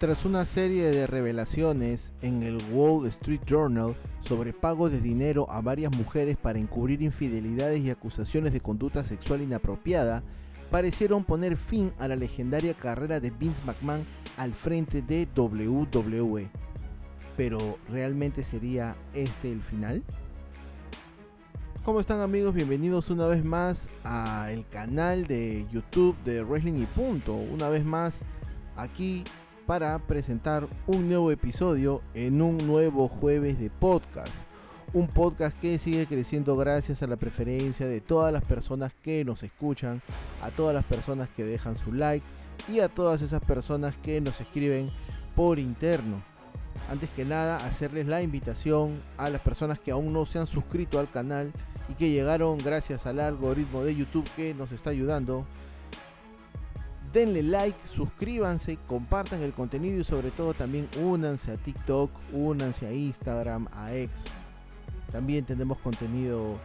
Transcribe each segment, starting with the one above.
Tras una serie de revelaciones en el Wall Street Journal sobre pago de dinero a varias mujeres para encubrir infidelidades y acusaciones de conducta sexual inapropiada, parecieron poner fin a la legendaria carrera de Vince McMahon al frente de WWE. Pero, ¿realmente sería este el final? ¿Cómo están amigos? Bienvenidos una vez más al canal de YouTube de Wrestling y Punto. Una vez más aquí para presentar un nuevo episodio en un nuevo jueves de podcast. Un podcast que sigue creciendo gracias a la preferencia de todas las personas que nos escuchan, a todas las personas que dejan su like y a todas esas personas que nos escriben por interno. Antes que nada, hacerles la invitación a las personas que aún no se han suscrito al canal y que llegaron gracias al algoritmo de YouTube que nos está ayudando denle like, suscríbanse, compartan el contenido y sobre todo también únanse a TikTok, únanse a Instagram, a X. También tenemos contenido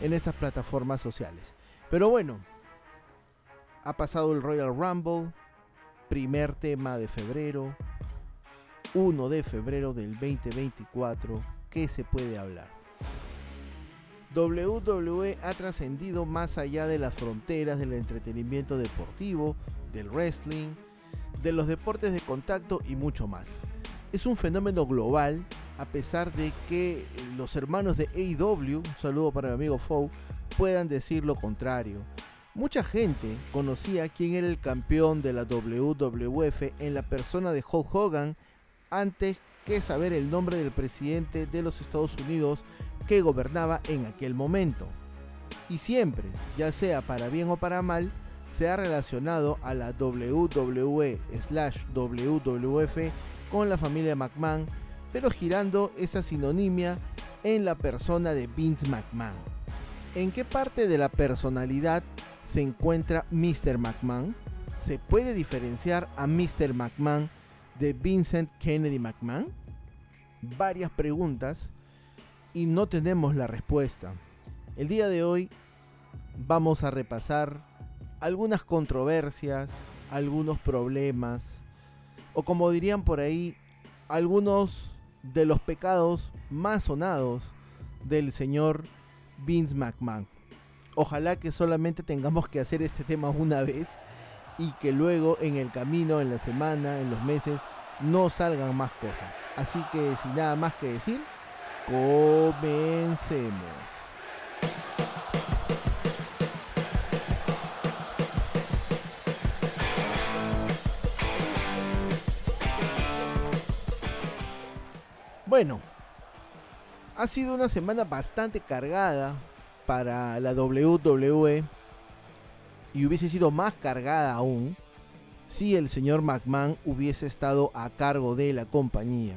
en estas plataformas sociales. Pero bueno, ha pasado el Royal Rumble, primer tema de febrero, 1 de febrero del 2024, ¿qué se puede hablar? WWE ha trascendido más allá de las fronteras del entretenimiento deportivo, del wrestling, de los deportes de contacto y mucho más. Es un fenómeno global, a pesar de que los hermanos de AEW, un saludo para mi amigo Fow, puedan decir lo contrario. Mucha gente conocía quién era el campeón de la WWF en la persona de Hulk Hogan antes que saber el nombre del presidente de los Estados Unidos que gobernaba en aquel momento. Y siempre, ya sea para bien o para mal, se ha relacionado a la WWE slash WWF con la familia McMahon, pero girando esa sinonimia en la persona de Vince McMahon. ¿En qué parte de la personalidad se encuentra Mr. McMahon? ¿Se puede diferenciar a Mr. McMahon de Vincent Kennedy McMahon? Varias preguntas y no tenemos la respuesta. El día de hoy vamos a repasar algunas controversias, algunos problemas, o como dirían por ahí, algunos de los pecados más sonados del señor Vince McMahon. Ojalá que solamente tengamos que hacer este tema una vez y que luego en el camino, en la semana, en los meses, no salgan más cosas. Así que sin nada más que decir, comencemos. Bueno, ha sido una semana bastante cargada para la WWE y hubiese sido más cargada aún si el señor McMahon hubiese estado a cargo de la compañía.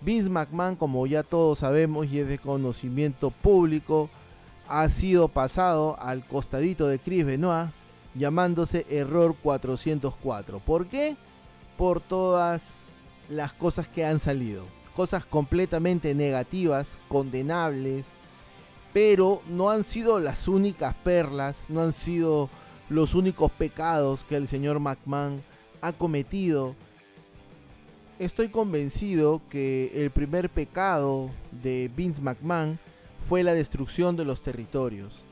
Vince McMahon, como ya todos sabemos y es de conocimiento público, ha sido pasado al costadito de Chris Benoit llamándose Error 404. ¿Por qué? Por todas las cosas que han salido. Cosas completamente negativas, condenables, pero no han sido las únicas perlas, no han sido los únicos pecados que el señor McMahon ha cometido. Estoy convencido que el primer pecado de Vince McMahon fue la destrucción de los territorios.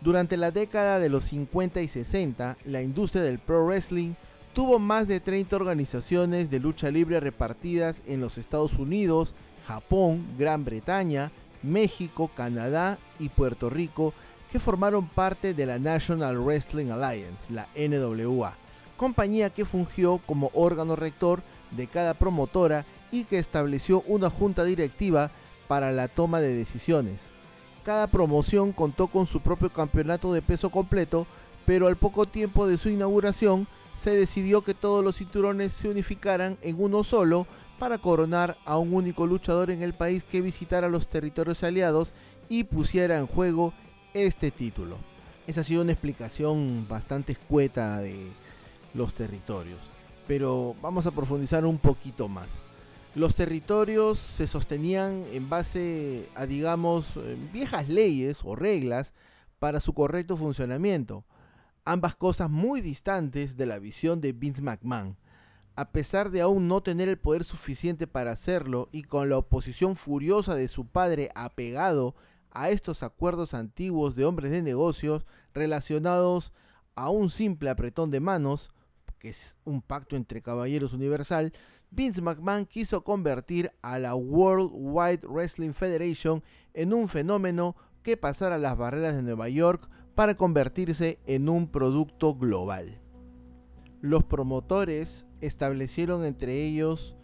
Durante la década de los 50 y 60, la industria del pro wrestling tuvo más de 30 organizaciones de lucha libre repartidas en los Estados Unidos, Japón, Gran Bretaña, México, Canadá y Puerto Rico que formaron parte de la National Wrestling Alliance, la NWA, compañía que fungió como órgano rector de cada promotora y que estableció una junta directiva para la toma de decisiones. Cada promoción contó con su propio campeonato de peso completo, pero al poco tiempo de su inauguración se decidió que todos los cinturones se unificaran en uno solo para coronar a un único luchador en el país que visitara los territorios aliados y pusiera en juego este título. Esa ha sido una explicación bastante escueta de los territorios, pero vamos a profundizar un poquito más. Los territorios se sostenían en base a, digamos, viejas leyes o reglas para su correcto funcionamiento, ambas cosas muy distantes de la visión de Vince McMahon. a pesar de aún no tener el poder suficiente para hacerlo y con la oposición furiosa de su padre apegado a estos acuerdos antiguos de hombres de negocios relacionados a un simple apretón de manos, que es un pacto entre caballeros universal, Vince McMahon quiso convertir a la World Wide Wrestling Federation en un fenómeno que pasara las barreras de Nueva York para convertirse en un producto global. Los promotores establecieron entre ellos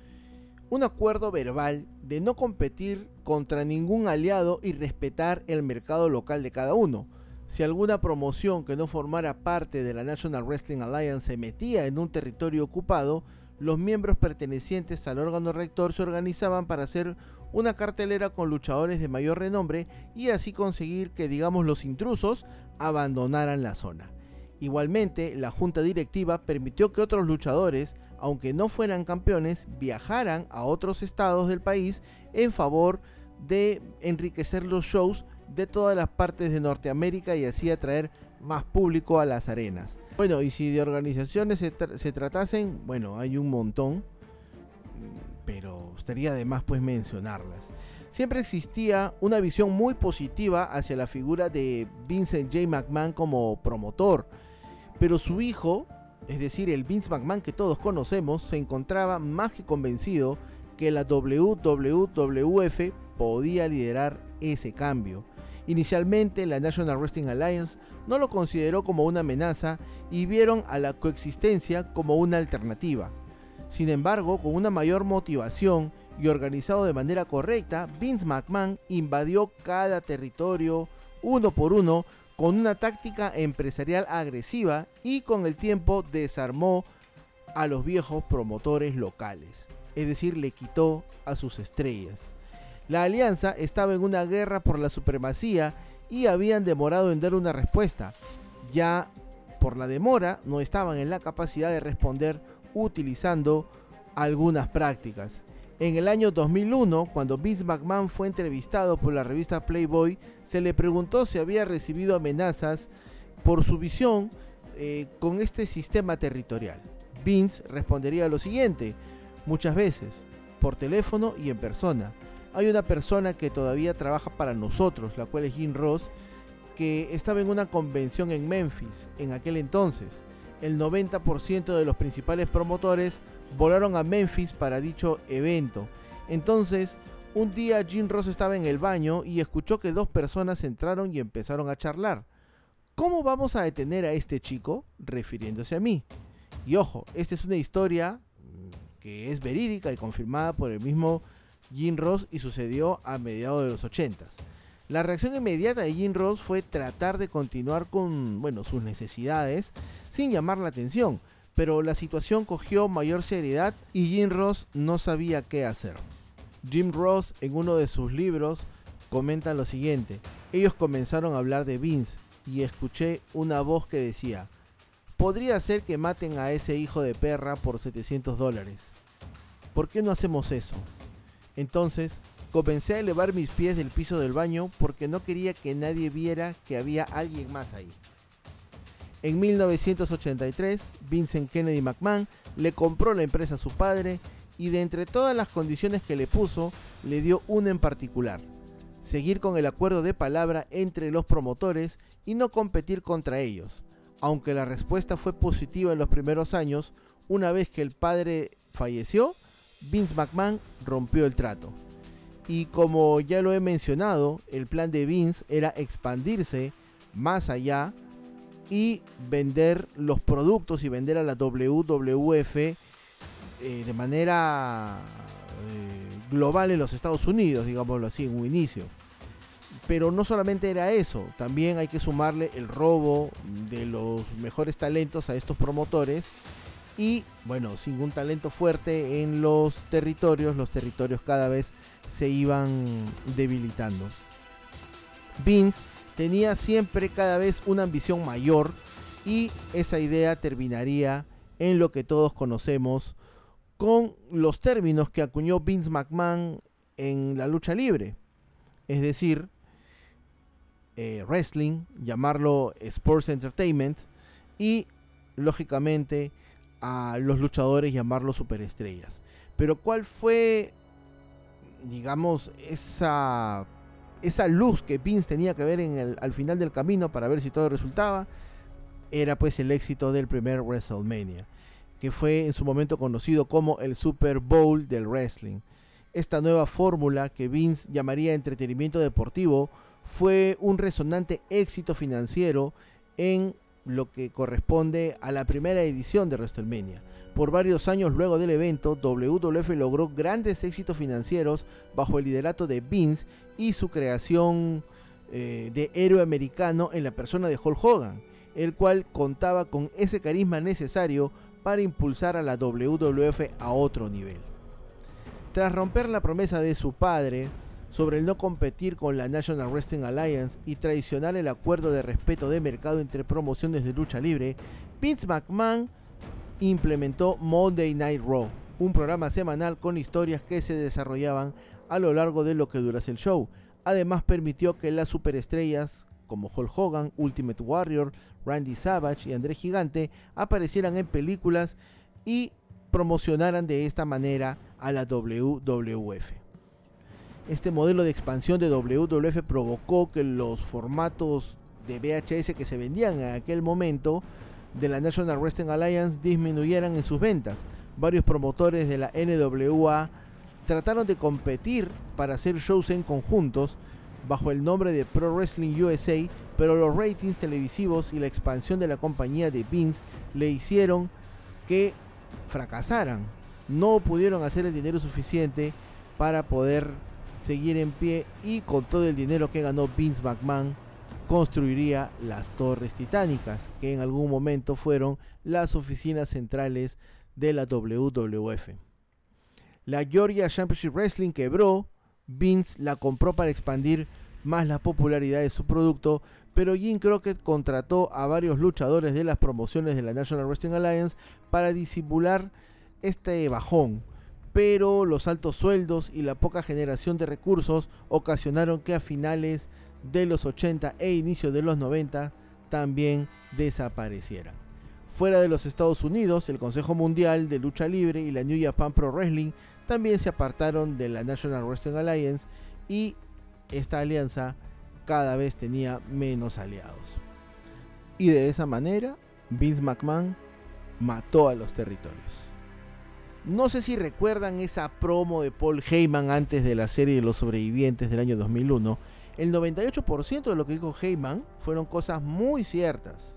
un acuerdo verbal de no competir contra ningún aliado y respetar el mercado local de cada uno. Si alguna promoción que no formara parte de la National Wrestling Alliance se metía en un territorio ocupado, los miembros pertenecientes al órgano rector se organizaban para hacer una cartelera con luchadores de mayor renombre y así conseguir que, digamos, los intrusos abandonaran la zona. Igualmente, la junta directiva permitió que otros luchadores aunque no fueran campeones, viajaran a otros estados del país en favor de enriquecer los shows de todas las partes de Norteamérica y así atraer más público a las arenas. Bueno, y si de organizaciones se, tratasen, bueno, hay un montón, pero estaría de más pues mencionarlas. Siempre existía una visión muy positiva hacia la figura de Vincent J. McMahon como promotor, pero su hijo, es decir, el Vince McMahon que todos conocemos, se encontraba más que convencido que la WWF podía liderar ese cambio. Inicialmente la National Wrestling Alliance no lo consideró como una amenaza y vieron a la coexistencia como una alternativa. Sin embargo, con una mayor motivación y organizado de manera correcta, Vince McMahon invadió cada territorio uno por uno con una táctica empresarial agresiva y con el tiempo desarmó a los viejos promotores locales, es decir, le quitó a sus estrellas. La alianza estaba en una guerra por la supremacía y habían demorado en dar una respuesta. Ya por la demora no estaban en la capacidad de responder utilizando algunas prácticas. En el año 2001, cuando Vince McMahon fue entrevistado por la revista Playboy, se le preguntó si había recibido amenazas por su visión eh, con este sistema territorial. Vince respondería lo siguiente, muchas veces, por teléfono y en persona. Hay una persona que todavía trabaja para nosotros, la cual es Jim Ross, que estaba en una convención en Memphis en aquel entonces. El 90% de los principales promotores volaron a Memphis para dicho evento. Entonces, un día Jim Ross estaba en el baño y escuchó que dos personas entraron y empezaron a charlar. ¿Cómo vamos a detener a este chico? refiriéndose a mí. Y ojo, esta es una historia que es verídica y confirmada por el mismo Jim Ross y sucedió a mediados de los 80. La reacción inmediata de Jim Ross fue tratar de continuar con bueno, sus necesidades sin llamar la atención, pero la situación cogió mayor seriedad y Jim Ross no sabía qué hacer. Jim Ross en uno de sus libros comenta lo siguiente, ellos comenzaron a hablar de Vince y escuché una voz que decía, podría ser que maten a ese hijo de perra por 700 dólares. ¿Por qué no hacemos eso? Entonces comencé a elevar mis pies del piso del baño porque no quería que nadie viera que había alguien más ahí. En 1983, Vincent Kennedy McMahon le compró la empresa a su padre y de entre todas las condiciones que le puso, le dio una en particular. Seguir con el acuerdo de palabra entre los promotores y no competir contra ellos. Aunque la respuesta fue positiva en los primeros años, una vez que el padre falleció, Vince McMahon rompió el trato. Y como ya lo he mencionado, el plan de Vince era expandirse más allá y vender los productos y vender a la WWF eh, de manera eh, global en los Estados Unidos, digámoslo así, en un inicio. Pero no solamente era eso, también hay que sumarle el robo de los mejores talentos a estos promotores y bueno, sin un talento fuerte en los territorios, los territorios cada vez se iban debilitando. Vince tenía siempre cada vez una ambición mayor y esa idea terminaría en lo que todos conocemos con los términos que acuñó Vince McMahon en la lucha libre. Es decir, eh, wrestling, llamarlo sports entertainment y lógicamente a los luchadores llamarlos superestrellas. Pero ¿cuál fue, digamos, esa, esa luz que Vince tenía que ver en el, al final del camino para ver si todo resultaba? Era pues el éxito del primer WrestleMania, que fue en su momento conocido como el Super Bowl del wrestling. Esta nueva fórmula que Vince llamaría entretenimiento deportivo fue un resonante éxito financiero en lo que corresponde a la primera edición de WrestleMania. Por varios años luego del evento, WWF logró grandes éxitos financieros bajo el liderato de Vince y su creación eh, de héroe americano en la persona de Hulk Hogan, el cual contaba con ese carisma necesario para impulsar a la WWF a otro nivel. Tras romper la promesa de su padre, sobre el no competir con la National Wrestling Alliance y traicionar el acuerdo de respeto de mercado entre promociones de lucha libre, Vince McMahon implementó Monday Night Raw, un programa semanal con historias que se desarrollaban a lo largo de lo que durase el show. Además permitió que las superestrellas como Hulk Hogan, Ultimate Warrior, Randy Savage y André Gigante aparecieran en películas y promocionaran de esta manera a la WWF. Este modelo de expansión de WWF provocó que los formatos de VHS que se vendían en aquel momento de la National Wrestling Alliance disminuyeran en sus ventas. Varios promotores de la NWA trataron de competir para hacer shows en conjuntos bajo el nombre de Pro Wrestling USA, pero los ratings televisivos y la expansión de la compañía de Vince le hicieron que fracasaran. No pudieron hacer el dinero suficiente para poder seguir en pie y con todo el dinero que ganó Vince McMahon construiría las torres titánicas, que en algún momento fueron las oficinas centrales de la WWF. La Georgia Championship Wrestling quebró, Vince la compró para expandir más la popularidad de su producto, pero Jim Crockett contrató a varios luchadores de las promociones de la National Wrestling Alliance para disimular este bajón, pero los altos sueldos y la poca generación de recursos ocasionaron que a finales de los 80 e inicio de los 90 también desaparecieran. Fuera de los Estados Unidos, el Consejo Mundial de Lucha Libre y la New Japan Pro Wrestling también se apartaron de la National Wrestling Alliance y esta alianza cada vez tenía menos aliados. Y de esa manera, Vince McMahon mató a los territorios. No sé si recuerdan esa promo de Paul Heyman antes de la serie de los sobrevivientes del año 2001. El 98% de lo que dijo Heyman fueron cosas muy ciertas.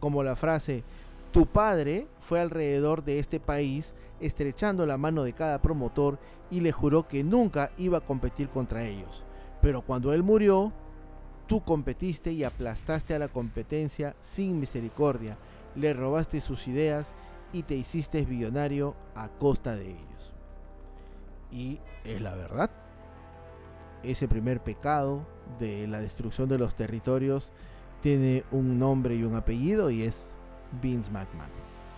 Como la frase, tu padre fue alrededor de este país estrechando la mano de cada promotor y le juró que nunca iba a competir contra ellos. Pero cuando él murió, tú competiste y aplastaste a la competencia sin misericordia, le robaste sus ideas y te hiciste billonario a costa de ellos. Y es la verdad. Ese primer pecado de la destrucción de los territorios tiene un nombre y un apellido y es Vince McMahon.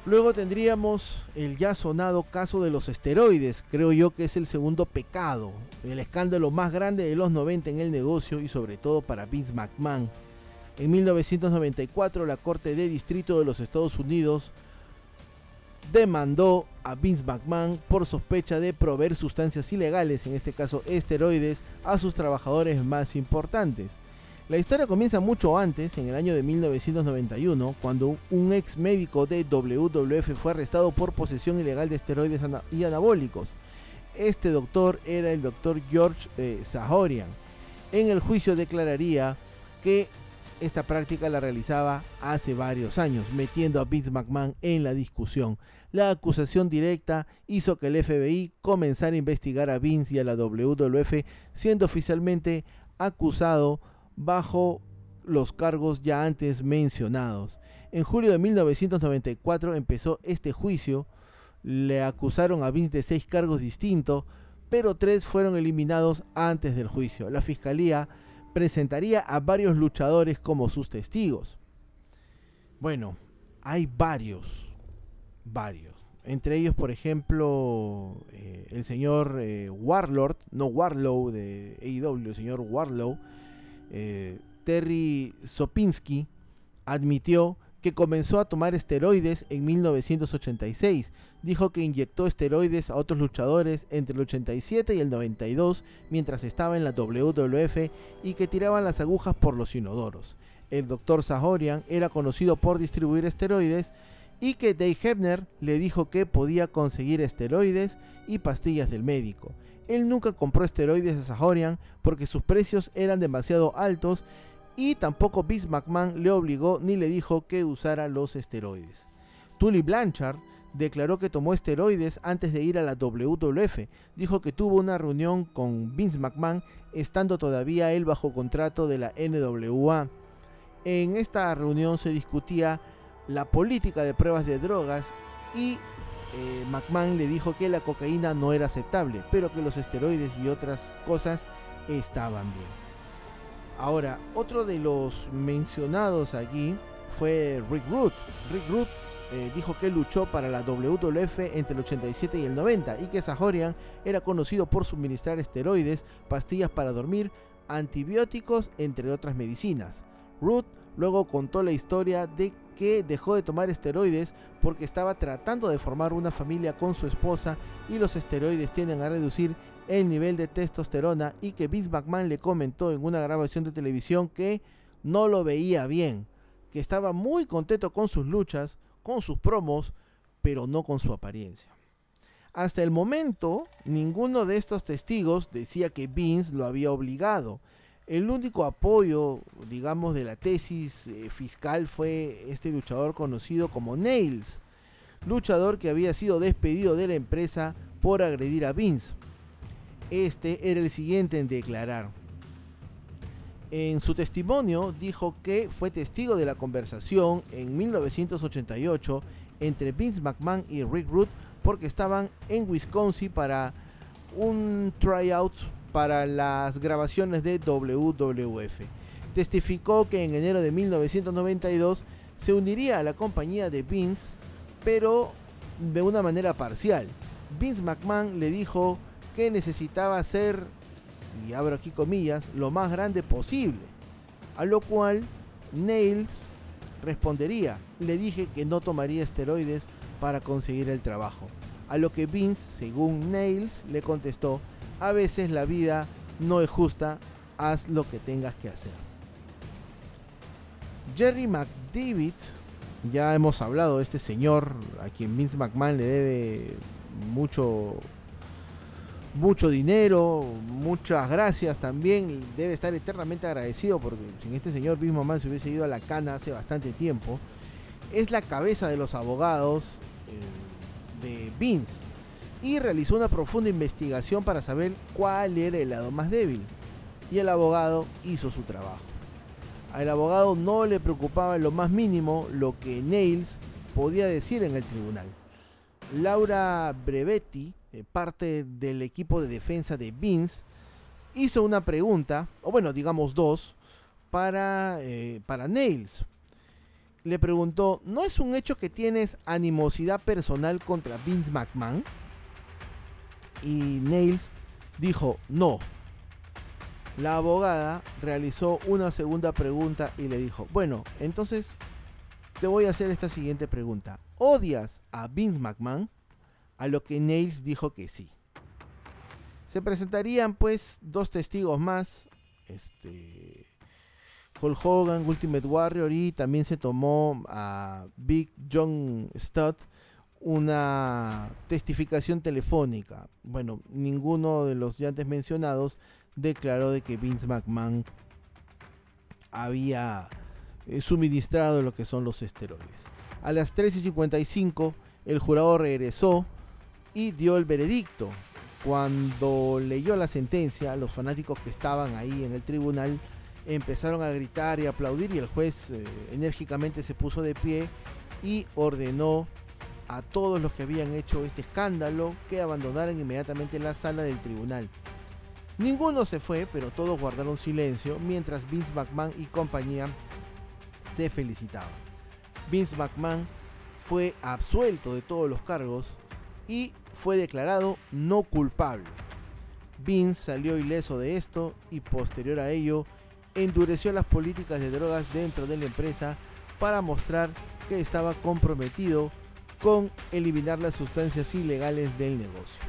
Luego tendríamos el ya sonado caso de los esteroides, creo yo que es el segundo pecado, el escándalo más grande de los 90 en el negocio y sobre todo para Vince McMahon. En 1994 la Corte de Distrito de los Estados Unidos demandó a Vince McMahon por sospecha de proveer sustancias ilegales, en este caso esteroides, a sus trabajadores más importantes. La historia comienza mucho antes, en el año de 1991, cuando un ex médico de WWF fue arrestado por posesión ilegal de esteroides y anabólicos. Este doctor era el doctor George eh, Sahorian. En el juicio declararía que esta práctica la realizaba hace varios años, metiendo a Vince McMahon en la discusión. La acusación directa hizo que el FBI comenzara a investigar a Vince y a la WWF, siendo oficialmente acusado bajo los cargos ya antes mencionados. En julio de 1994 empezó este juicio. Le acusaron a Vince de seis cargos distintos, pero tres fueron eliminados antes del juicio. La fiscalía presentaría a varios luchadores como sus testigos. Bueno, hay varios, varios. Entre ellos, por ejemplo, eh, el señor eh, Warlord, no Warlow de AEW, el señor Warlow, eh, Terry Sopinski, admitió que comenzó a tomar esteroides en 1986. Dijo que inyectó esteroides a otros luchadores entre el 87 y el 92 mientras estaba en la WWF y que tiraban las agujas por los inodoros. El Dr. Sahorian era conocido por distribuir esteroides y que Dave Hebner le dijo que podía conseguir esteroides y pastillas del médico. Él nunca compró esteroides a Sahorian porque sus precios eran demasiado altos y tampoco Vince McMahon le obligó ni le dijo que usara los esteroides. Tully Blanchard declaró que tomó esteroides antes de ir a la WWF. Dijo que tuvo una reunión con Vince McMahon estando todavía él bajo contrato de la NWA. En esta reunión se discutía la política de pruebas de drogas y eh, McMahon le dijo que la cocaína no era aceptable, pero que los esteroides y otras cosas estaban bien. Ahora, otro de los mencionados aquí fue Rick Root. Rick Root eh, dijo que luchó para la WWF entre el 87 y el 90 y que Sahorian era conocido por suministrar esteroides, pastillas para dormir, antibióticos, entre otras medicinas. Root luego contó la historia de que dejó de tomar esteroides porque estaba tratando de formar una familia con su esposa y los esteroides tienden a reducir el nivel de testosterona y que Vince McMahon le comentó en una grabación de televisión que no lo veía bien, que estaba muy contento con sus luchas, con sus promos, pero no con su apariencia. Hasta el momento, ninguno de estos testigos decía que Vince lo había obligado. El único apoyo, digamos, de la tesis eh, fiscal fue este luchador conocido como Nails, luchador que había sido despedido de la empresa por agredir a Vince. Este era el siguiente en declarar. En su testimonio dijo que fue testigo de la conversación en 1988 entre Vince McMahon y Rick Root porque estaban en Wisconsin para un tryout para las grabaciones de WWF. Testificó que en enero de 1992 se uniría a la compañía de Vince, pero de una manera parcial. Vince McMahon le dijo que necesitaba ser, y abro aquí comillas, lo más grande posible. A lo cual Nails respondería, le dije que no tomaría esteroides para conseguir el trabajo. A lo que Vince, según Nails, le contestó, a veces la vida no es justa, haz lo que tengas que hacer. Jerry McDavid, ya hemos hablado de este señor a quien Vince McMahon le debe mucho mucho dinero, muchas gracias también debe estar eternamente agradecido porque sin este señor Vince McMahon se hubiese ido a la cana hace bastante tiempo. Es la cabeza de los abogados eh, de Vince y realizó una profunda investigación para saber cuál era el lado más débil. Y el abogado hizo su trabajo. Al abogado no le preocupaba en lo más mínimo lo que Nails podía decir en el tribunal. Laura Brevetti, eh, parte del equipo de defensa de Vince, hizo una pregunta, o bueno, digamos dos, para, eh, para Nails. Le preguntó, ¿no es un hecho que tienes animosidad personal contra Vince McMahon? Y Nails dijo, no. La abogada realizó una segunda pregunta y le dijo, bueno, entonces te voy a hacer esta siguiente pregunta. ¿Odias a Vince McMahon? a lo que Nails dijo que sí. Se presentarían pues dos testigos más, este, Hulk Hogan, Ultimate Warrior y también se tomó a Big John Studd una testificación telefónica. Bueno, ninguno de los ya antes mencionados declaró de que Vince McMahon había eh, suministrado lo que son los esteroides. A las 3.55 el jurado regresó y dio el veredicto. Cuando leyó la sentencia, los fanáticos que estaban ahí en el tribunal empezaron a gritar y aplaudir y el juez eh, enérgicamente se puso de pie y ordenó a todos los que habían hecho este escándalo que abandonaran inmediatamente la sala del tribunal. Ninguno se fue, pero todos guardaron silencio mientras Vince McMahon y compañía se felicitaban. Vince McMahon fue absuelto de todos los cargos y fue declarado no culpable. Vince salió ileso de esto y posterior a ello endureció las políticas de drogas dentro de la empresa para mostrar que estaba comprometido con eliminar las sustancias ilegales del negocio.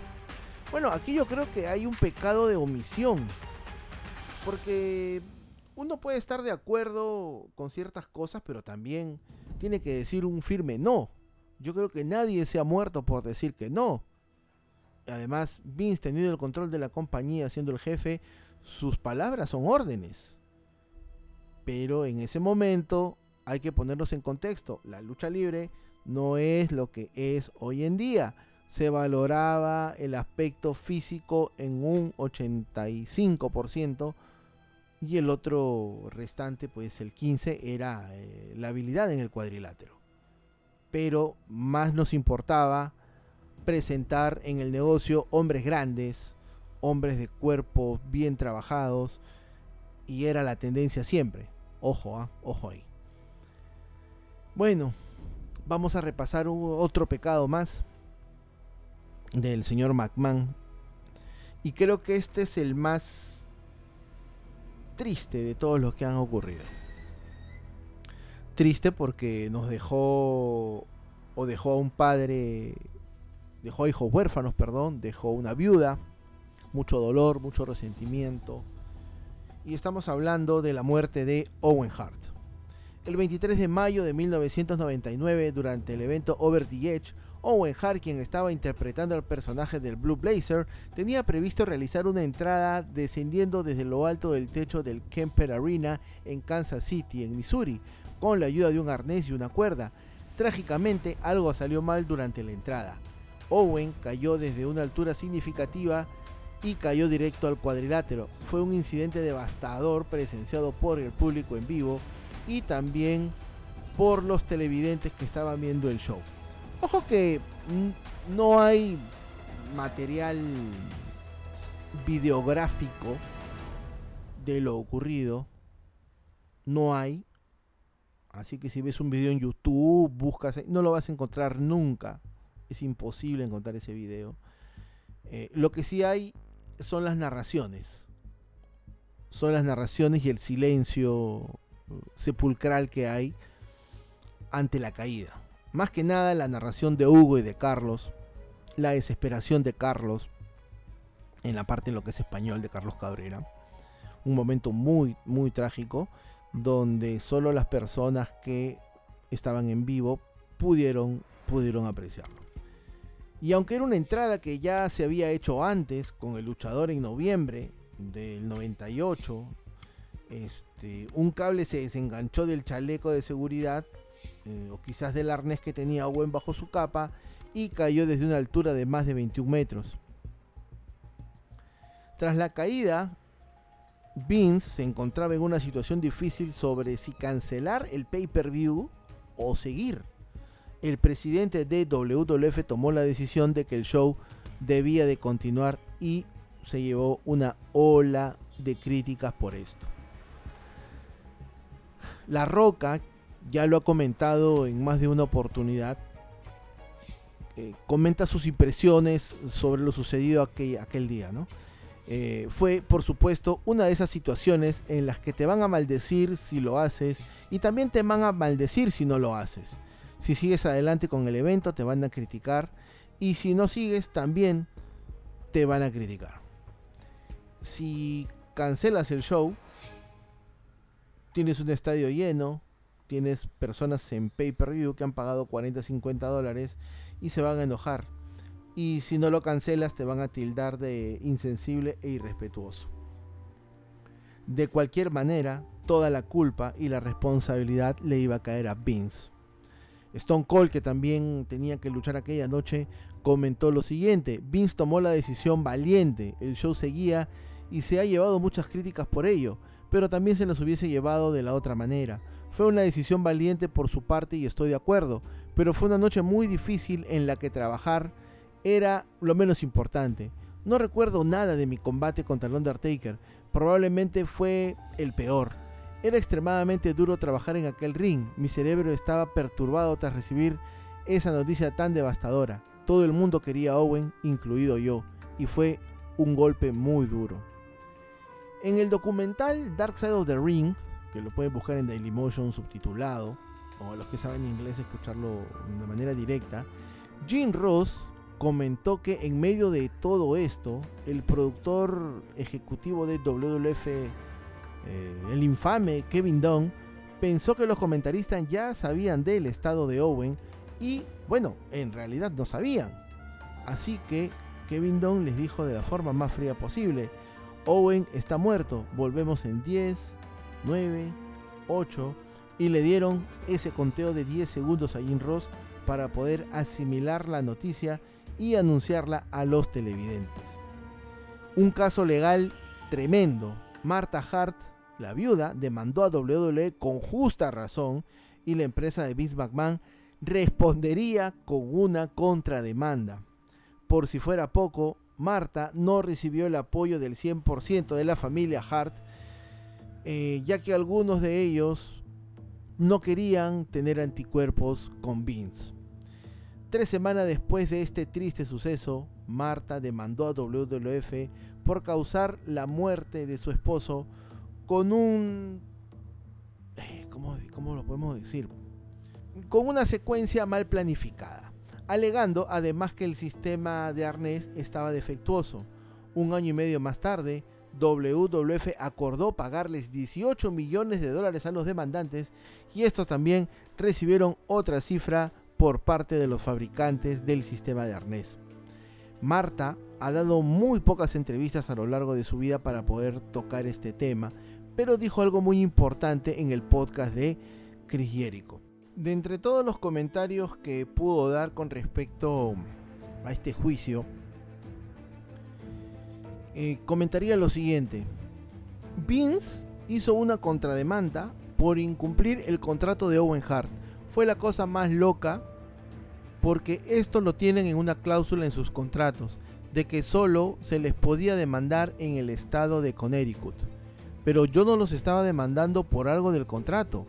Bueno, aquí yo creo que hay un pecado de omisión, porque uno puede estar de acuerdo con ciertas cosas, pero también tiene que decir un firme no. Yo creo que nadie se ha muerto por decir que no. Además, Vince teniendo el control de la compañía, siendo el jefe, sus palabras son órdenes. Pero en ese momento hay que ponernos en contexto. La lucha libre no es lo que es hoy en día. Se valoraba el aspecto físico en un 85% y el otro restante, pues el 15%, era eh, la habilidad en el cuadrilátero. Pero más nos importaba presentar en el negocio hombres grandes, hombres de cuerpo bien trabajados, y era la tendencia siempre. Ojo, ¿ah? ojo ahí. Bueno, vamos a repasar otro pecado más del señor McMahon. Y creo que este es el más triste de todos los que han ocurrido. Triste porque nos dejó o dejó a un padre, dejó a hijos huérfanos, perdón, dejó una viuda, mucho dolor, mucho resentimiento. Y estamos hablando de la muerte de Owen Hart. El 23 de mayo de 1999, durante el evento Over the Edge, Owen Hart, quien estaba interpretando al personaje del Blue Blazer, tenía previsto realizar una entrada descendiendo desde lo alto del techo del Kemper Arena en Kansas City, en Missouri, con la ayuda de un arnés y una cuerda. Trágicamente, algo salió mal durante la entrada. Owen cayó desde una altura significativa y cayó directo al cuadrilátero. Fue un incidente devastador presenciado por el público en vivo y también por los televidentes que estaban viendo el show. Ojo que no hay material videográfico de lo ocurrido. No hay. Así que si ves un video en YouTube, buscas, no lo vas a encontrar nunca. Es imposible encontrar ese video. Eh, lo que sí hay son las narraciones. Son las narraciones y el silencio sepulcral que hay ante la caída. Más que nada la narración de Hugo y de Carlos, la desesperación de Carlos, en la parte en lo que es español de Carlos Cabrera. Un momento muy, muy trágico, donde solo las personas que estaban en vivo pudieron, pudieron apreciarlo. Y aunque era una entrada que ya se había hecho antes con el luchador en noviembre del 98, este, un cable se desenganchó del chaleco de seguridad eh, o quizás del arnés que tenía Owen bajo su capa y cayó desde una altura de más de 21 metros. Tras la caída, Vince se encontraba en una situación difícil sobre si cancelar el pay-per-view o seguir. El presidente de WWF tomó la decisión de que el show debía de continuar y se llevó una ola de críticas por esto. La Roca, ya lo ha comentado en más de una oportunidad, eh, comenta sus impresiones sobre lo sucedido aquel, día, ¿no? Eh, fue, por supuesto, una de esas situaciones en las que te van a maldecir si lo haces y también te van a maldecir si no lo haces. Si sigues adelante con el evento, te van a criticar y si no sigues, también te van a criticar. Si cancelas el show, tienes un estadio lleno, tienes personas en pay-per-view que han pagado 40, 50 dólares y se van a enojar. Y si no lo cancelas te van a tildar de insensible e irrespetuoso. De cualquier manera, toda la culpa y la responsabilidad le iba a caer a Vince. Stone Cold, que también tenía que luchar aquella noche, comentó lo siguiente, Vince tomó la decisión valiente, el show seguía y se ha llevado muchas críticas por ello, pero también se los hubiese llevado de la otra manera. Fue una decisión valiente por su parte y estoy de acuerdo, pero fue una noche muy difícil en la que trabajar era lo menos importante. No recuerdo nada de mi combate contra el Undertaker, probablemente fue el peor. Era extremadamente duro trabajar en aquel ring, mi cerebro estaba perturbado tras recibir esa noticia tan devastadora. Todo el mundo quería a Owen, incluido yo, y fue un golpe muy duro. En el documental Dark Side of the Ring, que lo pueden buscar en Dailymotion subtitulado, o los que saben inglés escucharlo de manera directa, Jim Ross comentó que en medio de todo esto, el productor ejecutivo de WWF, eh, el infame Kevin Dunn, pensó que los comentaristas ya sabían del estado de Owen y, bueno, en realidad no sabían. Así que Kevin Dunn les dijo de la forma más fría posible, Owen está muerto, volvemos en 10, 9, 8 y le dieron ese conteo de 10 segundos a Jim Ross para poder asimilar la noticia y anunciarla a los televidentes. Un caso legal tremendo. Marta Hart, la viuda, demandó a WWE con justa razón y la empresa de Vince McMahon respondería con una contrademanda. Por si fuera poco, Marta no recibió el apoyo del 100% de la familia Hart, eh, ya que algunos de ellos no querían tener anticuerpos con Vince. Tres semanas después de este triste suceso, Marta demandó a WWF por causar la muerte de su esposo con un... Eh, ¿Cómo, cómo lo podemos decir? Con una secuencia mal planificada, alegando además que el sistema de arnés estaba defectuoso. Un año y medio más tarde, WWF acordó pagarles 18 millones de dólares a los demandantes y estos también recibieron otra cifra por parte de los fabricantes del sistema de arnés. Marta ha dado muy pocas entrevistas a lo largo de su vida para poder tocar este tema, pero dijo algo muy importante en el podcast de Chris. De entre todos los comentarios que pudo dar con respecto a este juicio, eh, comentaría lo siguiente. Vince hizo una contrademanda por incumplir el contrato de Owen Hart. Fue la cosa más loca porque esto lo tienen en una cláusula en sus contratos, de que solo se les podía demandar en el estado de Connecticut. Pero yo no los estaba demandando por algo del contrato,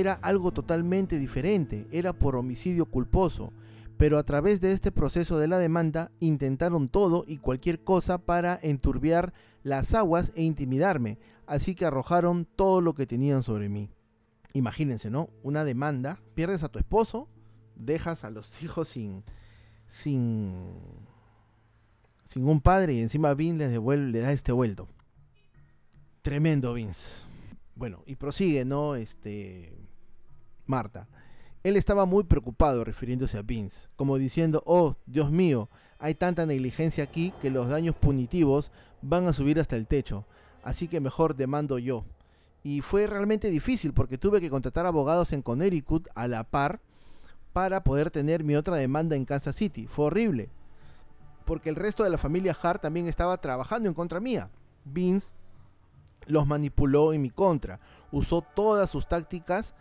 era algo totalmente diferente, era por homicidio culposo. Pero a través de este proceso de la demanda intentaron todo y cualquier cosa para enturbiar las aguas e intimidarme, así que arrojaron todo lo que tenían sobre mí. Imagínense, ¿no? Una demanda, pierdes a tu esposo, dejas a los hijos sin, sin, sin un padre y encima Vince les le da este vuelto. Tremendo Vince. Bueno, y prosigue, ¿no? Este. Marta. Él estaba muy preocupado refiriéndose a Vince, como diciendo, oh, Dios mío, hay tanta negligencia aquí que los daños punitivos van a subir hasta el techo, así que mejor demando yo. Y fue realmente difícil porque tuve que contratar abogados en Connecticut a la par para poder tener mi otra demanda en Kansas City. Fue horrible. Porque el resto de la familia Hart también estaba trabajando en contra mía. Vince los manipuló en mi contra. Usó todas sus tácticas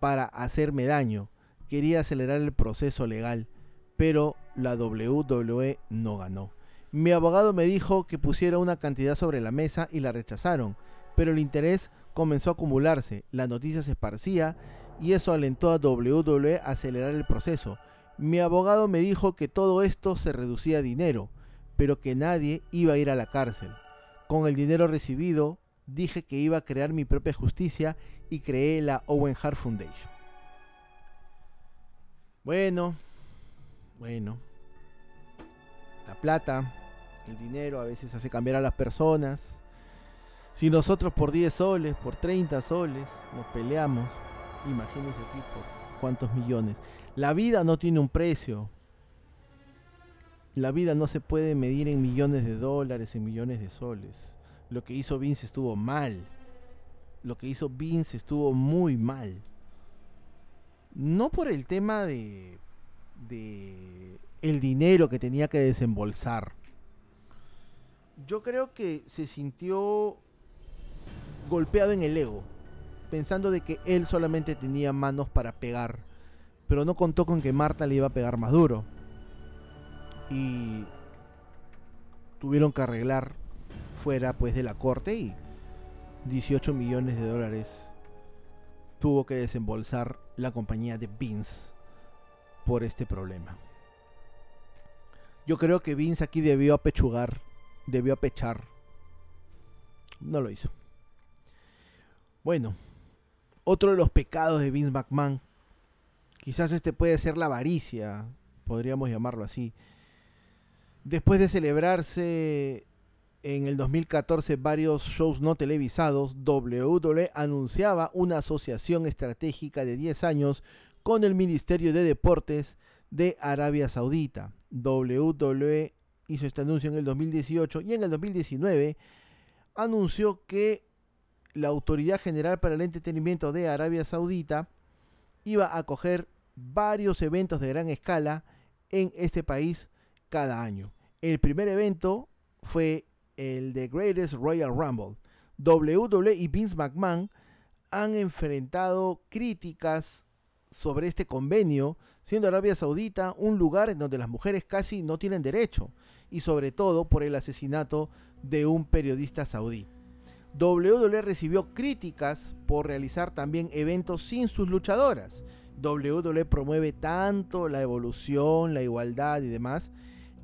para hacerme daño. Quería acelerar el proceso legal. Pero la WWE no ganó. Mi abogado me dijo que pusiera una cantidad sobre la mesa y la rechazaron. Pero el interés comenzó a acumularse. La noticia se esparcía y eso alentó a WWE a acelerar el proceso. Mi abogado me dijo que todo esto se reducía a dinero, pero que nadie iba a ir a la cárcel. Con el dinero recibido, dije que iba a crear mi propia justicia y creé la Owen Hart Foundation. Bueno, bueno. La plata, el dinero a veces hace cambiar a las personas. Si nosotros por 10 soles, por 30 soles, nos peleamos, Imagínense aquí por cuántos millones. La vida no tiene un precio. La vida no se puede medir en millones de dólares, en millones de soles. Lo que hizo Vince estuvo mal. Lo que hizo Vince estuvo muy mal. No por el tema de, de el dinero que tenía que desembolsar. Yo creo que se sintió golpeado en el ego pensando de que él solamente tenía manos para pegar, pero no contó con que Marta le iba a pegar más duro. Y tuvieron que arreglar fuera pues de la corte y 18 millones de dólares tuvo que desembolsar la compañía de Vince por este problema. Yo creo que Vince aquí debió apechugar, debió apechar. No lo hizo. Bueno, otro de los pecados de Vince McMahon Quizás este puede ser la avaricia, podríamos llamarlo así. Después de celebrarse en el 2014 varios shows no televisados, WWE anunciaba una asociación estratégica de 10 años con el Ministerio de Deportes de Arabia Saudita. WWE hizo este anuncio en el 2018 y en el 2019 anunció que la Autoridad General para el Entretenimiento de Arabia Saudita iba a acoger varios eventos de gran escala en este país cada año. El primer evento fue el The Greatest Royal Rumble. WWE y Vince McMahon han enfrentado críticas sobre este convenio, siendo Arabia Saudita un lugar en donde las mujeres casi no tienen derecho, y sobre todo por el asesinato de un periodista saudí. WWE recibió críticas por realizar también eventos sin sus luchadoras. WWE promueve tanto la evolución, la igualdad y demás,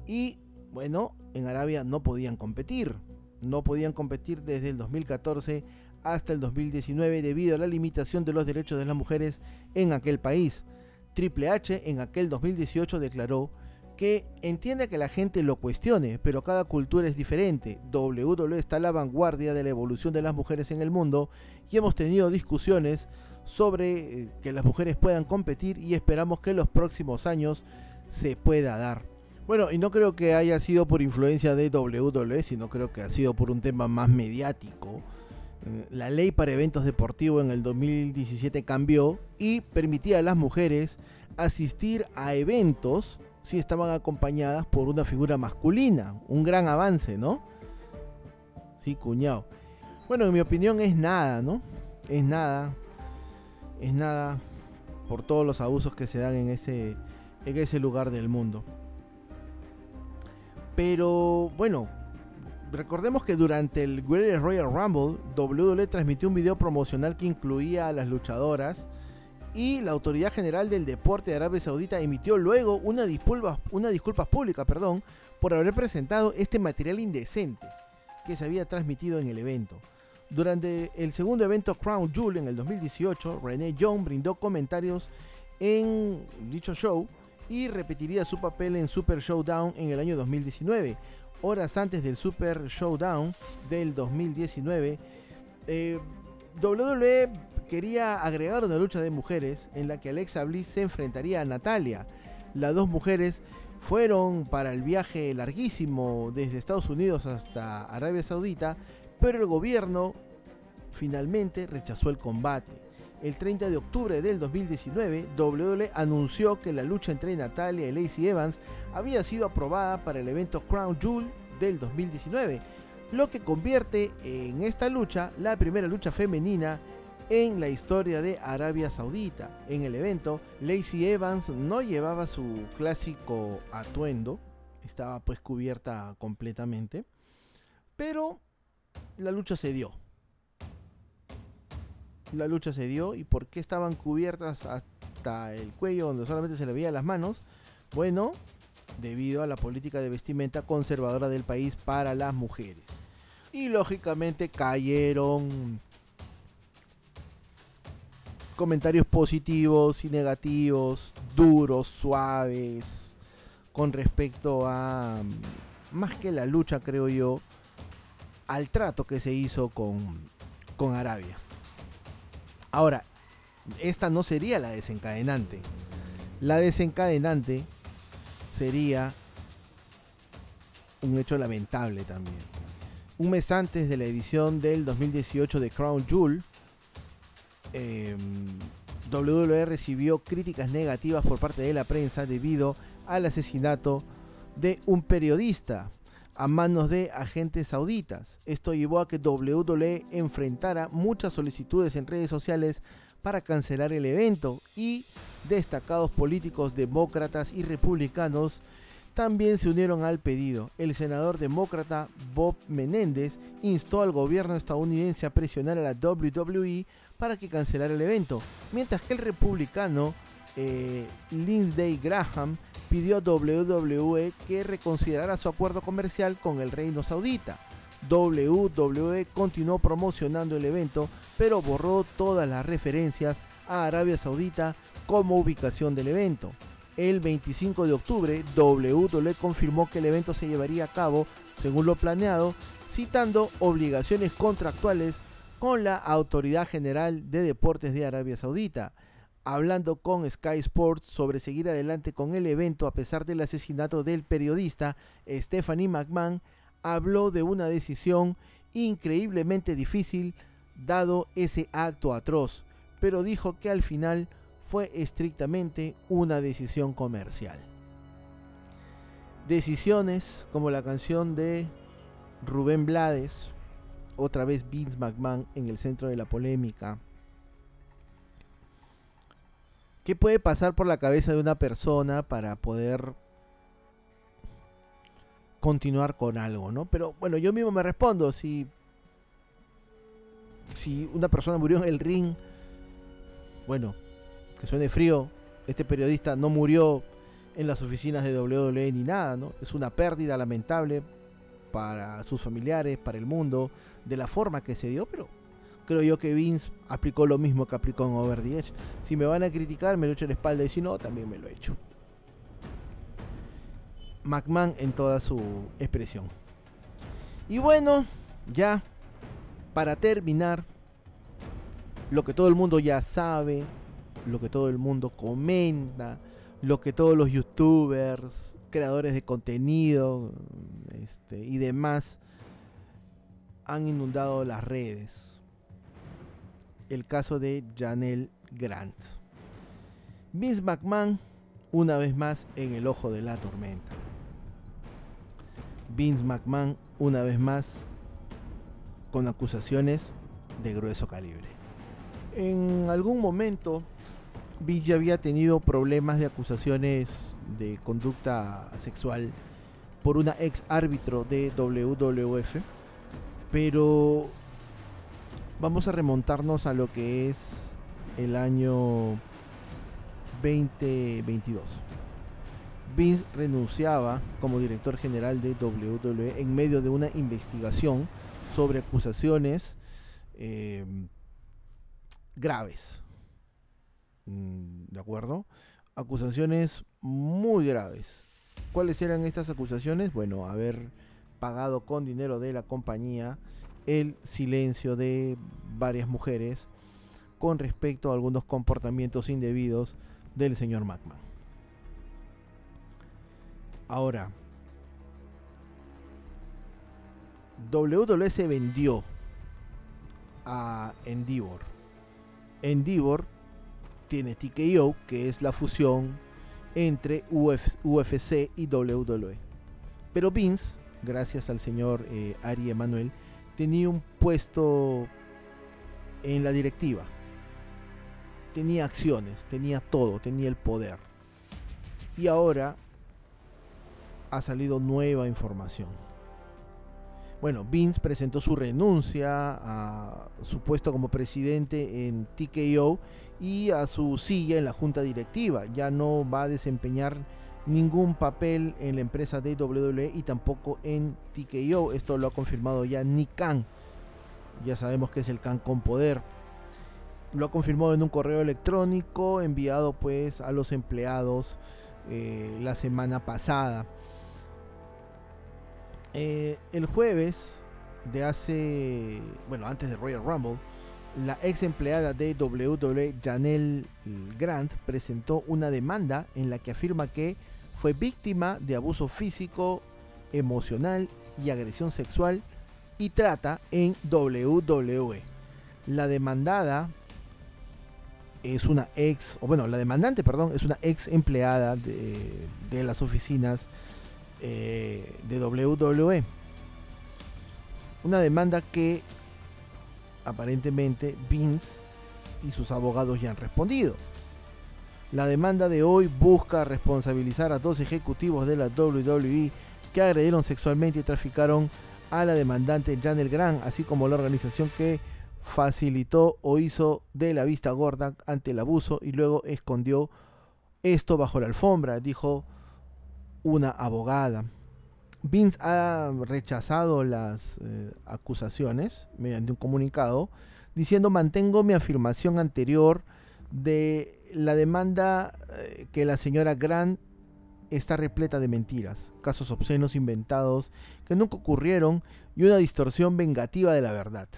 y bueno, en Arabia no podían competir. No podían competir desde el 2014 hasta el 2019 debido a la limitación de los derechos de las mujeres en aquel país. Triple H en aquel 2018 declaró que entiende que la gente lo cuestione, pero cada cultura es diferente. WWE está a la vanguardia de la evolución de las mujeres en el mundo y hemos tenido discusiones sobre eh, que las mujeres puedan competir y esperamos que en los próximos años se pueda dar. Bueno, y no creo que haya sido por influencia de WWE, sino creo que ha sido por un tema más mediático. Eh, la ley para eventos deportivos en el 2017 cambió y permitía a las mujeres asistir a eventos si estaban acompañadas por una figura masculina. Un gran avance, ¿no? Sí, cuñado. Bueno, en mi opinión es nada, ¿no? Es nada. Es nada por todos los abusos que se dan en ese, en ese lugar del mundo. Pero bueno, recordemos que durante el Greatest Royal Rumble, WWE transmitió un video promocional que incluía a las luchadoras y la Autoridad General del Deporte de Arabia Saudita emitió luego una disculpa, una disculpa pública perdón, por haber presentado este material indecente que se había transmitido en el evento. Durante el segundo evento Crown Jewel en el 2018, René Young brindó comentarios en dicho show y repetiría su papel en Super Showdown en el año 2019. Horas antes del Super Showdown del 2019, eh, WWE quería agregar una lucha de mujeres en la que Alexa Bliss se enfrentaría a Natalia. Las dos mujeres fueron para el viaje larguísimo desde Estados Unidos hasta Arabia Saudita, pero el gobierno finalmente rechazó el combate el 30 de octubre del 2019, WWE anunció que la lucha entre Natalia y Lacey Evans había sido aprobada para el evento Crown Jewel del 2019, lo que convierte en esta lucha la primera lucha femenina en la historia de Arabia Saudita. En el evento, Lacey Evans no llevaba su clásico atuendo, estaba pues cubierta completamente, pero la lucha se dio la lucha se dio y por qué estaban cubiertas hasta el cuello donde solamente se le veían las manos. Bueno, debido a la política de vestimenta conservadora del país para las mujeres. Y lógicamente cayeron comentarios positivos y negativos, duros, suaves, con respecto a, más que la lucha creo yo, al trato que se hizo con, con Arabia. Ahora, esta no sería la desencadenante. La desencadenante sería un hecho lamentable también. Un mes antes de la edición del 2018 de Crown Jewel, eh, WWE recibió críticas negativas por parte de la prensa debido al asesinato de un periodista a manos de agentes sauditas. Esto llevó a que WWE enfrentara muchas solicitudes en redes sociales para cancelar el evento y destacados políticos demócratas y republicanos también se unieron al pedido. El senador demócrata Bob Menéndez instó al gobierno estadounidense a presionar a la WWE para que cancelara el evento, mientras que el republicano eh, Lindsey Graham pidió a WWE que reconsiderara su acuerdo comercial con el reino saudita. WWE continuó promocionando el evento, pero borró todas las referencias a Arabia Saudita como ubicación del evento. El 25 de octubre, WWE confirmó que el evento se llevaría a cabo según lo planeado, citando obligaciones contractuales con la Autoridad General de Deportes de Arabia Saudita hablando con Sky Sports sobre seguir adelante con el evento a pesar del asesinato del periodista Stephanie McMahon, habló de una decisión increíblemente difícil dado ese acto atroz, pero dijo que al final fue estrictamente una decisión comercial. Decisiones como la canción de Rubén Blades, otra vez Vince McMahon en el centro de la polémica, ¿Qué puede pasar por la cabeza de una persona para poder continuar con algo, ¿no? Pero bueno, yo mismo me respondo, si, si una persona murió en el ring, bueno, que suene frío, este periodista no murió en las oficinas de WWE ni nada, ¿no? Es una pérdida lamentable para sus familiares, para el mundo, de la forma que se dio, pero creo yo que Vince aplicó lo mismo que aplicó en Over. Si me van a criticar, me lo echo en la espalda y si no, también me lo he hecho. McMahon en toda su expresión. Y bueno, ya para terminar, lo que todo el mundo ya sabe, lo que todo el mundo comenta, lo que todos los youtubers, creadores de contenido este, y demás han inundado las redes el caso de Janelle Grant. Vince McMahon, una vez más en el ojo de la tormenta. Vince McMahon, una vez más, con acusaciones de grueso calibre. En algún momento, Vince ya había tenido problemas de acusaciones de conducta sexual por una ex árbitro de WWF, pero vamos a remontarnos a lo que es el año 2022. Vince renunciaba como director general de WWE en medio de una investigación sobre acusaciones eh, graves. Mm, ¿De acuerdo? Acusaciones muy graves. ¿Cuáles eran estas acusaciones? Bueno, haber pagado con dinero de la compañía el silencio de varias mujeres con respecto a algunos comportamientos indebidos del señor McMahon. Ahora, WWE se vendió a Endeavor. Endeavor tiene TKO, que es la fusión entre UFC y WWE. Pero Vince, gracias al señor eh, Ari Emanuel, tenía un puesto en la directiva. Tenía acciones, tenía todo, tenía el poder. Y ahora ha salido nueva información. Bueno, Vince presentó su renuncia a su puesto como presidente en TKO y a su silla en la junta directiva. Ya no va a desempeñar ningún papel en la empresa de WWE y tampoco en TKO. Esto lo ha confirmado ya Nick Khan. Ya sabemos que es el Khan con poder. Lo ha confirmado en un correo electrónico enviado pues a los empleados eh, la semana pasada. Eh, el jueves de hace, bueno, antes de Royal Rumble, la ex empleada de WWE, Janelle Grant, presentó una demanda en la que afirma que fue víctima de abuso físico, emocional y agresión sexual y trata en WWE. La demandada es una ex, o bueno, la demandante, perdón, es una ex empleada de, las oficinas eh, de WWE. Una demanda que aparentemente Vince y sus abogados ya han respondido. La demanda de hoy busca responsabilizar a dos ejecutivos de la WWE que agredieron sexualmente y traficaron a la demandante Janel Gran, así como la organización que facilitó o hizo de la vista gorda ante el abuso y luego escondió esto bajo la alfombra, dijo una abogada. Vince ha rechazado las eh, acusaciones mediante un comunicado diciendo mantengo mi afirmación anterior de la demanda eh, que la señora Grant está repleta de mentiras, casos obscenos inventados que nunca ocurrieron y una distorsión vengativa de la verdad.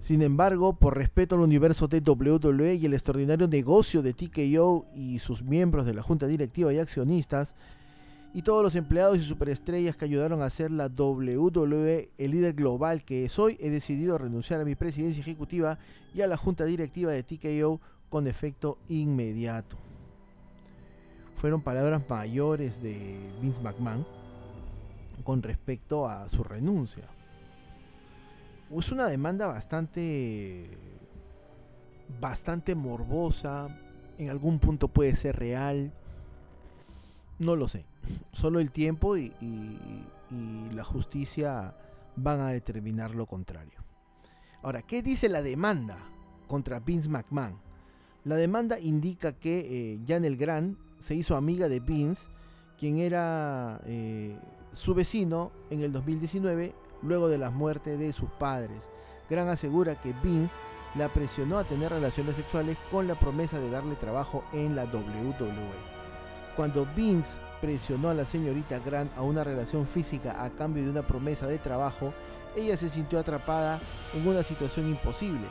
Sin embargo, por respeto al universo de WWE y el extraordinario negocio de TKO y sus miembros de la junta directiva y accionistas, y todos los empleados y superestrellas que ayudaron a hacer la WWE el líder global que es hoy, he decidido renunciar a mi presidencia ejecutiva y a la junta directiva de TKO con efecto inmediato. Fueron palabras mayores de Vince McMahon con respecto a su renuncia. Es una demanda bastante bastante morbosa, en algún punto puede ser real, no lo sé. Solo el tiempo y, la justicia van a determinar lo contrario. Ahora, ¿qué dice la demanda contra Vince McMahon? La demanda indica que eh, Janel Grant se hizo amiga de Vince, quien era eh, su vecino en el 2019, luego de la muerte de sus padres. Grant asegura que Vince la presionó a tener relaciones sexuales con la promesa de darle trabajo en la WWE. Cuando Vince presionó a la señorita Grant a una relación física a cambio de una promesa de trabajo, ella se sintió atrapada en una situación imposible,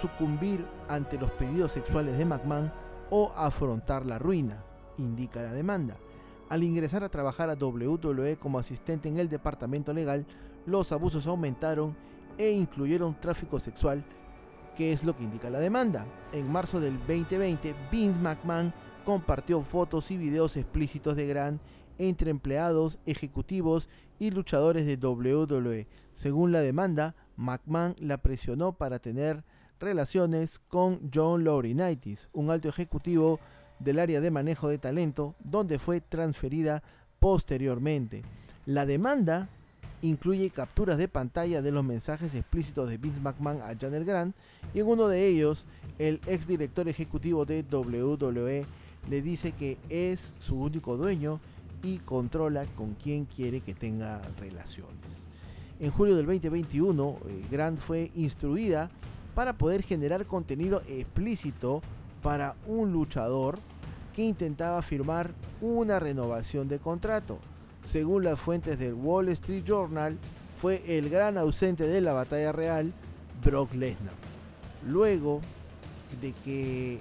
sucumbir ante los pedidos sexuales de McMahon o afrontar la ruina, indica la demanda. Al ingresar a trabajar a WWE como asistente en el departamento legal, los abusos aumentaron e incluyeron tráfico sexual, que es lo que indica la demanda. En marzo del 2020, Vince McMahon compartió fotos y videos explícitos de Grant entre empleados, ejecutivos y luchadores de WWE. Según la demanda, McMahon la presionó para tener relaciones con John Laurinaitis, un alto ejecutivo del área de manejo de talento, donde fue transferida posteriormente. La demanda incluye capturas de pantalla de los mensajes explícitos de Vince McMahon a Janel Grant y en uno de ellos el ex director ejecutivo de WWE le dice que es su único dueño y controla con quién quiere que tenga relaciones. En julio del 2021, eh, Grant fue instruida para poder generar contenido explícito para un luchador que intentaba firmar una renovación de contrato. Según las fuentes del Wall Street Journal, fue el gran ausente de la batalla real, Brock Lesnar. Luego de que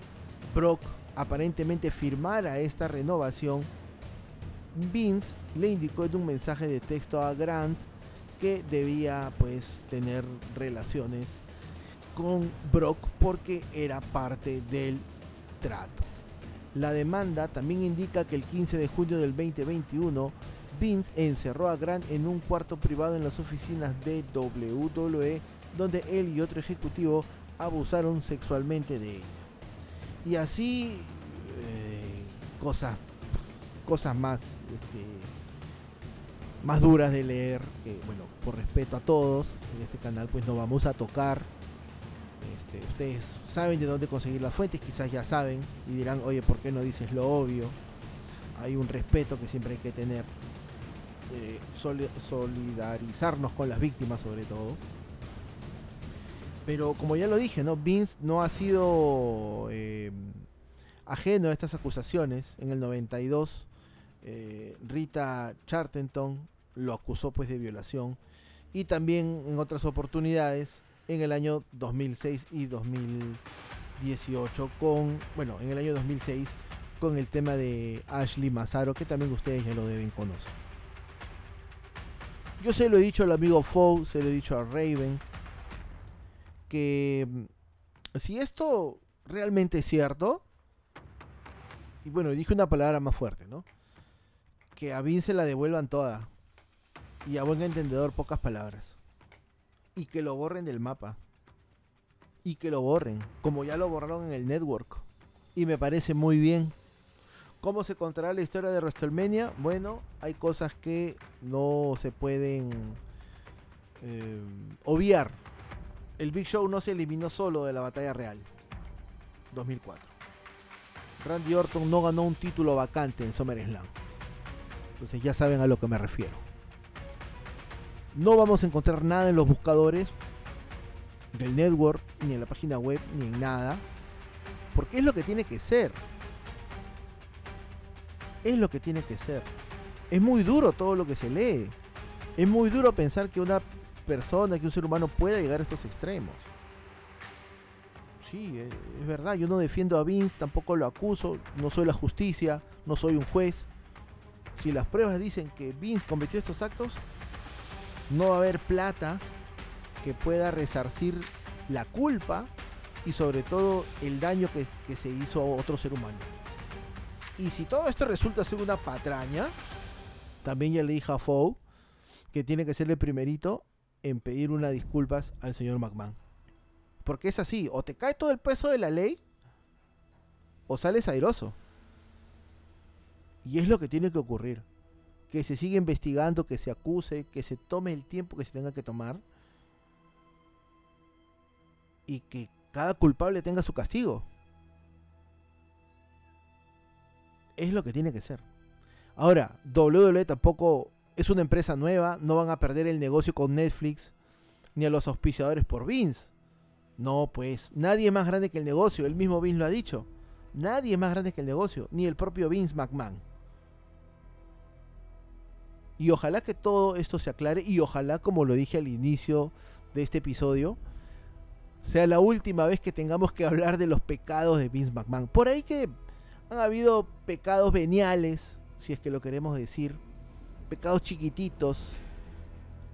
Brock aparentemente firmara esta renovación, Vince le indicó en un mensaje de texto a Grant que debía pues tener relaciones con Brock porque era parte del trato. La demanda también indica que el 15 de junio del 2021 Vince encerró a Grant en un cuarto privado en las oficinas de WWE donde él y otro ejecutivo abusaron sexualmente de ella y así eh, cosas cosas más este, más duras de leer que bueno por respeto a todos en este canal pues no vamos a tocar este, ustedes saben de dónde conseguir las fuentes quizás ya saben y dirán oye por qué no dices lo obvio hay un respeto que siempre hay que tener eh, solidarizarnos con las víctimas sobre todo pero como ya lo dije, ¿no? Vince no ha sido eh, ajeno a estas acusaciones. En el 92, eh, Rita Chartenton lo acusó pues de violación. Y también en otras oportunidades, en el año 2006 y 2018, con, bueno, en el año 2006, con el tema de Ashley Massaro, que también ustedes ya lo deben conocer. Yo se lo he dicho al amigo Foe, se lo he dicho a Raven que mm, si esto realmente es cierto, y bueno, dije una palabra más fuerte, ¿no? Que a Vince la devuelvan toda. Y a buen entendedor pocas palabras. Y que lo borren del mapa. Y que lo borren, como ya lo borraron en el network. Y me parece muy bien. ¿Cómo se contará la historia de WrestleMania? Bueno, hay cosas que no se pueden eh, obviar el Big Show no se eliminó solo de la batalla real. 2004. Randy Orton no ganó un título vacante en SummerSlam. Entonces ya saben a lo que me refiero. No vamos a encontrar nada en los buscadores del network, ni en la página web, ni en nada. Porque es lo que tiene que ser. Es lo que tiene que ser. Es muy duro todo lo que se lee. Es muy duro pensar que una persona, que un ser humano pueda llegar a estos extremos. Sí, eh, es verdad, yo no defiendo a Vince, tampoco lo acuso, no soy la justicia, no soy un juez. Si las pruebas dicen que Vince cometió estos actos, no va a haber plata que pueda resarcir la culpa y sobre todo el daño que, que se hizo a otro ser humano. Y si todo esto resulta ser una patraña, también ya le dije a Fow que tiene que ser el primerito en pedir unas disculpas al señor McMahon. Porque es así, o te cae todo el peso de la ley, o sales airoso. Y es lo que tiene que ocurrir. Que se siga investigando, que se acuse, que se tome el tiempo que se tenga que tomar. Y que cada culpable tenga su castigo. Es lo que tiene que ser. Ahora, WWE tampoco es una empresa nueva, no van a perder el negocio con Netflix ni a los auspiciadores por Vince. No, pues nadie es más grande que el negocio, el mismo Vince lo ha dicho. Nadie es más grande que el negocio, ni el propio Vince McMahon. Y ojalá que todo esto se aclare y ojalá, como lo dije al inicio de este episodio, sea la última vez que tengamos que hablar de los pecados de Vince McMahon. Por ahí que han habido pecados veniales, si es que lo queremos decir, pecados chiquititos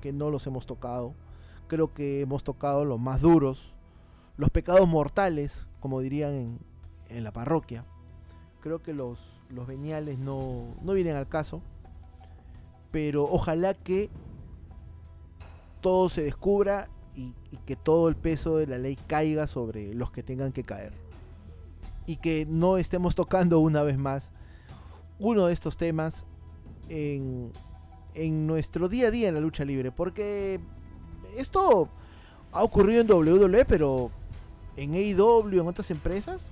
que no los hemos tocado. Creo que hemos tocado los más duros, los pecados mortales, como dirían en, la parroquia. Creo que los, los veniales no, no vienen al caso. Pero ojalá que todo se descubra y, y, que todo el peso de la ley caiga sobre los que tengan que caer. Y que no estemos tocando una vez más uno de estos temas en, nuestro día a día en la lucha libre. Porque esto ha ocurrido en WWE, pero en AEW, en otras empresas,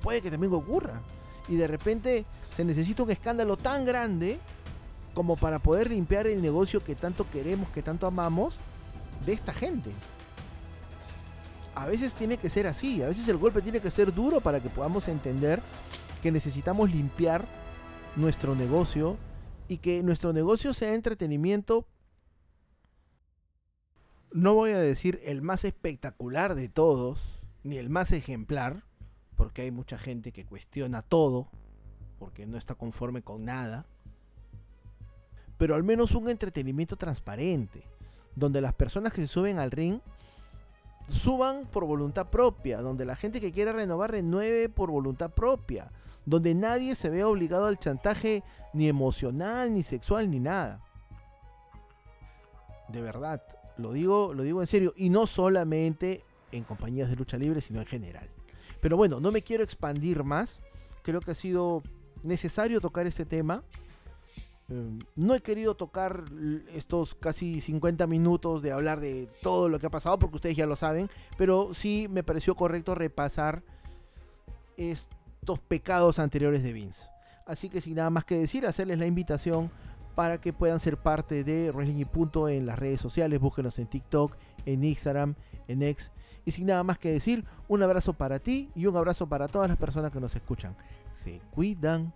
puede que también ocurra. Y de repente se necesita un escándalo tan grande como para poder limpiar el negocio que tanto queremos, que tanto amamos, de esta gente. A veces tiene que ser así, a veces el golpe tiene que ser duro para que podamos entender que necesitamos limpiar nuestro negocio y que nuestro negocio sea entretenimiento, no voy a decir el más espectacular de todos, ni el más ejemplar, porque hay mucha gente que cuestiona todo, porque no está conforme con nada, pero al menos un entretenimiento transparente, donde las personas que se suben al ring suban por voluntad propia, donde la gente que quiera renovar renueve por voluntad propia, donde nadie se vea obligado al chantaje ni emocional, ni sexual, ni nada. De verdad, lo digo, lo digo en serio, y no solamente en compañías de lucha libre, sino en general. Pero bueno, no me quiero expandir más. Creo que ha sido necesario tocar este tema. Em, no he querido tocar estos casi 50 minutos de hablar de todo lo que ha pasado, porque ustedes ya lo saben, pero sí me pareció correcto repasar estos pecados anteriores de Vince. Así que sin nada más que decir, hacerles la invitación para que puedan ser parte de Wrestling y Punto en las redes sociales. Búsquenos en TikTok, en Instagram, en X. Y sin nada más que decir, un abrazo para ti y un abrazo para todas las personas que nos escuchan. Se cuidan.